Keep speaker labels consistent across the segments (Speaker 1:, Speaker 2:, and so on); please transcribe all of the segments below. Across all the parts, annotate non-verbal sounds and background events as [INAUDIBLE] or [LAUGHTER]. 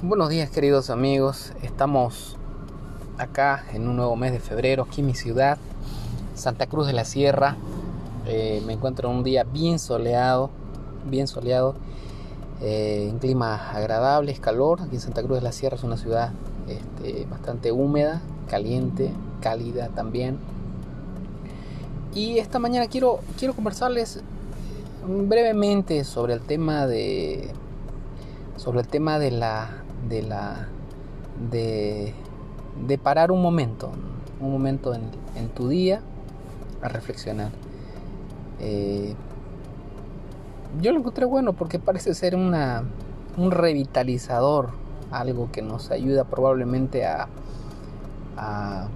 Speaker 1: Buenos días queridos amigos, estamos acá en un nuevo mes de febrero, aquí en mi ciudad, Santa Cruz de la Sierra. Eh, me encuentro en un día bien soleado, bien soleado, eh, en clima agradable, es calor. Aquí en Santa Cruz de la Sierra es una ciudad este, bastante húmeda, caliente, cálida también. Y esta mañana quiero, quiero conversarles brevemente sobre el tema de sobre el tema de la de la de, de parar un momento, un momento en, en tu día a reflexionar. Eh, yo lo encontré bueno porque parece ser una, un revitalizador, algo que nos ayuda probablemente a, a,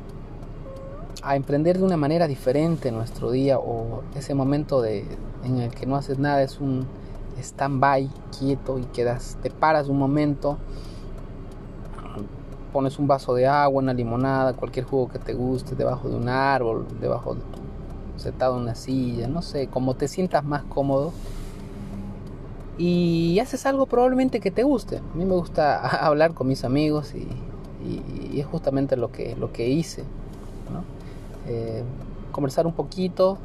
Speaker 1: a emprender de una manera diferente nuestro día o ese momento de, en el que no haces nada es un stand-by quieto y quedas, te paras un momento pones un vaso de agua, una limonada, cualquier jugo que te guste, debajo de un árbol, debajo de tu, sentado en una silla, no sé, como te sientas más cómodo. Y haces algo probablemente que te guste. A mí me gusta [LAUGHS] hablar con mis amigos y, es justamente lo que, lo que hice. Eh, conversar un poquito,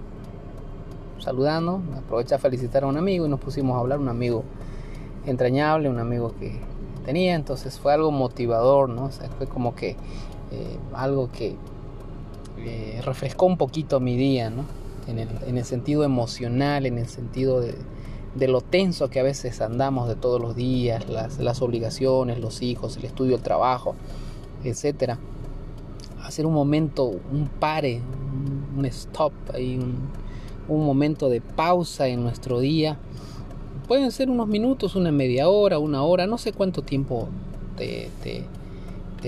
Speaker 1: saludando, aproveché a felicitar a un amigo y nos pusimos a hablar, un amigo entrañable, un amigo que, tenía, entonces fue algo motivador, ¿no? O sea, fue como que eh, algo que eh, refrescó un poquito mi día, ¿no? En el, en el sentido emocional, en el sentido de, de, lo tenso que a veces andamos de todos los días, las, las obligaciones, los hijos, el estudio, el trabajo, etcétera. Hacer un momento, un pare, un stop, ahí, un, un momento de pausa en nuestro día Pueden ser unos minutos, una media hora, una hora, no sé cuánto tiempo te,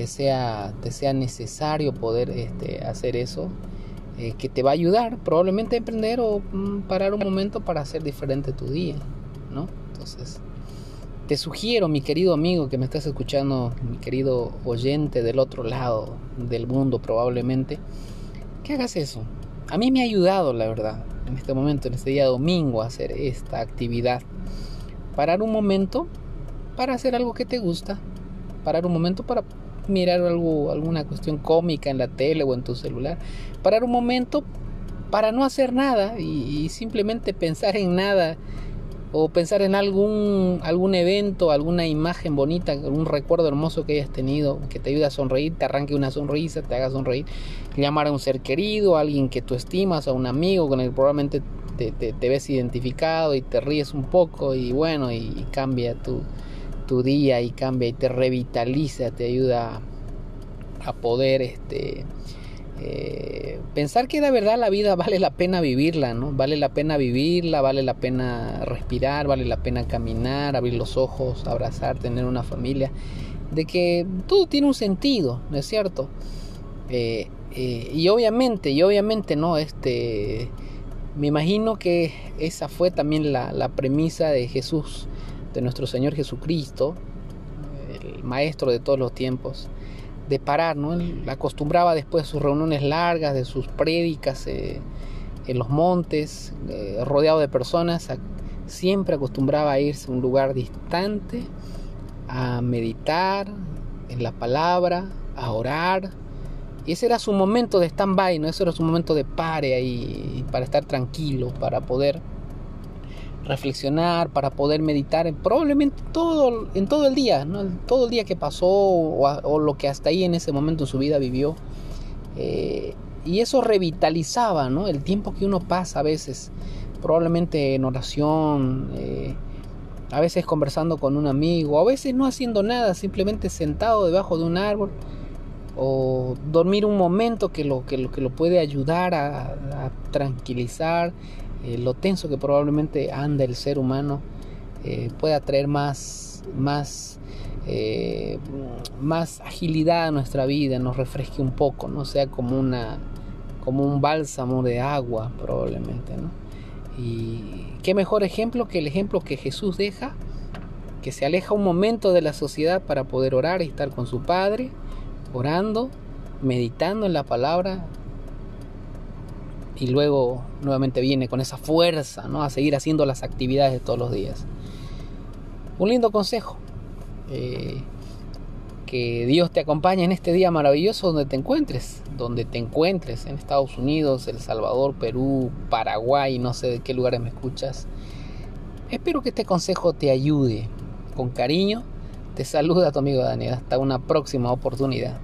Speaker 1: sea necesario poder este, hacer eso, eh, que te va a ayudar probablemente a emprender o mm, parar un momento para hacer diferente tu día, ¿no? Entonces, te sugiero, mi querido amigo que me estás escuchando, mi querido oyente del otro lado del mundo probablemente, que hagas eso. A mí me ha ayudado, la verdad, en este momento, en este día domingo, a hacer esta actividad parar un momento para hacer algo que te gusta, parar un momento para mirar algo, alguna cuestión cómica en la tele o en tu celular, parar un momento para no hacer nada y, simplemente pensar en nada o pensar en algún, algún evento, alguna imagen bonita, algún recuerdo hermoso que hayas tenido, que te ayude a sonreír, te arranque una sonrisa, te haga sonreír, llamar a un ser querido, a alguien que tú estimas, a un amigo con el que probablemente te, ves identificado y te ríes un poco y bueno, y, cambia tu, tu, día y cambia y te revitaliza, te ayuda a poder este, eh, pensar que de verdad la vida vale la pena vivirla, ¿no? Vale la pena vivirla, vale la pena respirar, vale la pena caminar, abrir los ojos, abrazar, tener una familia, de que todo tiene un sentido, ¿no es cierto? Eh, eh, y obviamente, y obviamente, ¿no? Este me imagino que esa fue también la, premisa de Jesús, de nuestro Señor Jesucristo, el maestro de todos los tiempos, de parar, ¿no? Él acostumbraba después de sus reuniones largas, de sus prédicas eh, en los montes, eh, rodeado de personas, siempre acostumbraba a irse a un lugar distante, a meditar en la palabra, a orar, y ese era su momento de stand-by, ¿no? Ese era su momento de pare ahí, para estar tranquilo, para poder reflexionar, para poder meditar, probablemente todo, en todo el día, ¿no? todo el día que pasó o, lo que hasta ahí en ese momento en su vida vivió. Eh, y eso revitalizaba ¿no? el tiempo que uno pasa a veces, probablemente en oración, eh, a veces conversando con un amigo, a veces no haciendo nada, simplemente sentado debajo de un árbol o dormir un momento que lo, que lo, que lo puede ayudar a, tranquilizar eh, lo tenso que probablemente anda el ser humano, eh, pueda traer más, más, eh, más agilidad a nuestra vida, nos refresque un poco, no sea como, una, como un bálsamo de agua probablemente. ¿no? Y qué mejor ejemplo que el ejemplo que Jesús deja, que se aleja un momento de la sociedad para poder orar y estar con su Padre orando, meditando en la palabra y luego nuevamente viene con esa fuerza ¿no? a seguir haciendo las actividades de todos los días. Un lindo consejo. Eh, Que Dios te acompañe en este día maravilloso donde te encuentres, donde te encuentres, en Estados Unidos, El Salvador, Perú, Paraguay, no sé de qué lugares me escuchas. Espero que este consejo te ayude. Con cariño, te saluda tu amigo Daniel. Hasta una próxima oportunidad.